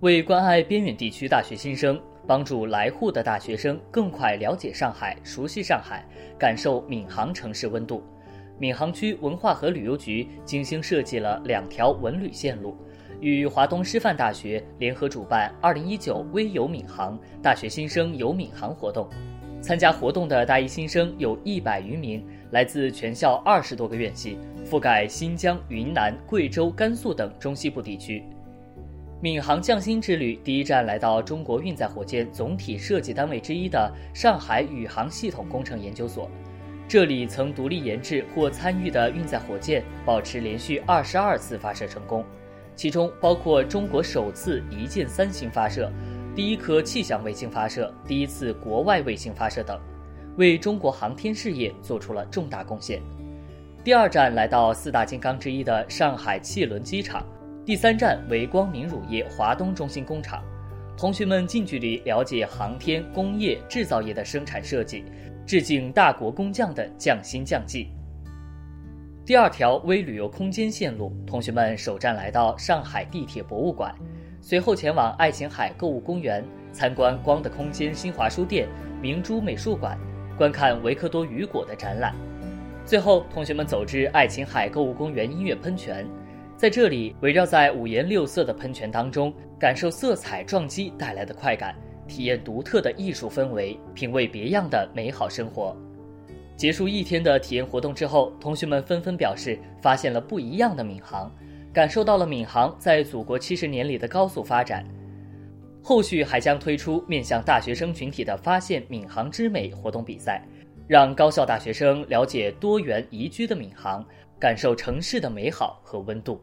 为关爱边远地区大学新生，帮助来沪的大学生更快了解上海、熟悉上海、感受闵行城市温度，闵行区文化和旅游局精心设计了两条文旅线路，与华东师范大学联合主办2019微游闵行大学新生游闵行活动。参加活动的大一新生有一百余名，来自全校二十多个院系，覆盖新疆、云南、贵州、甘肃等中西部地区。闵行匠心之旅第一站来到中国运载火箭总体设计单位之一的上海宇航系统工程研究所，这里曾独立研制或参与的运载火箭保持连续二十二次发射成功，其中包括中国首次一箭三星发射。第一颗气象卫星发射，第一次国外卫星发射等，为中国航天事业做出了重大贡献。第二站来到四大金刚之一的上海汽轮机场，第三站为光明乳业华东中心工厂。同学们近距离了解航天、工业、制造业的生产设计，致敬大国工匠的匠心匠技。第二条微旅游空间线路，同学们首站来到上海地铁博物馆。随后前往爱琴海购物公园参观光的空间新华书店、明珠美术馆，观看维克多·雨果的展览。最后，同学们走至爱琴海购物公园音乐喷泉，在这里围绕在五颜六色的喷泉当中，感受色彩撞击带来的快感，体验独特的艺术氛围，品味别样的美好生活。结束一天的体验活动之后，同学们纷纷表示发现了不一样的闵行。感受到了闵行在祖国七十年里的高速发展，后续还将推出面向大学生群体的“发现闵行之美”活动比赛，让高校大学生了解多元宜居的闵行，感受城市的美好和温度。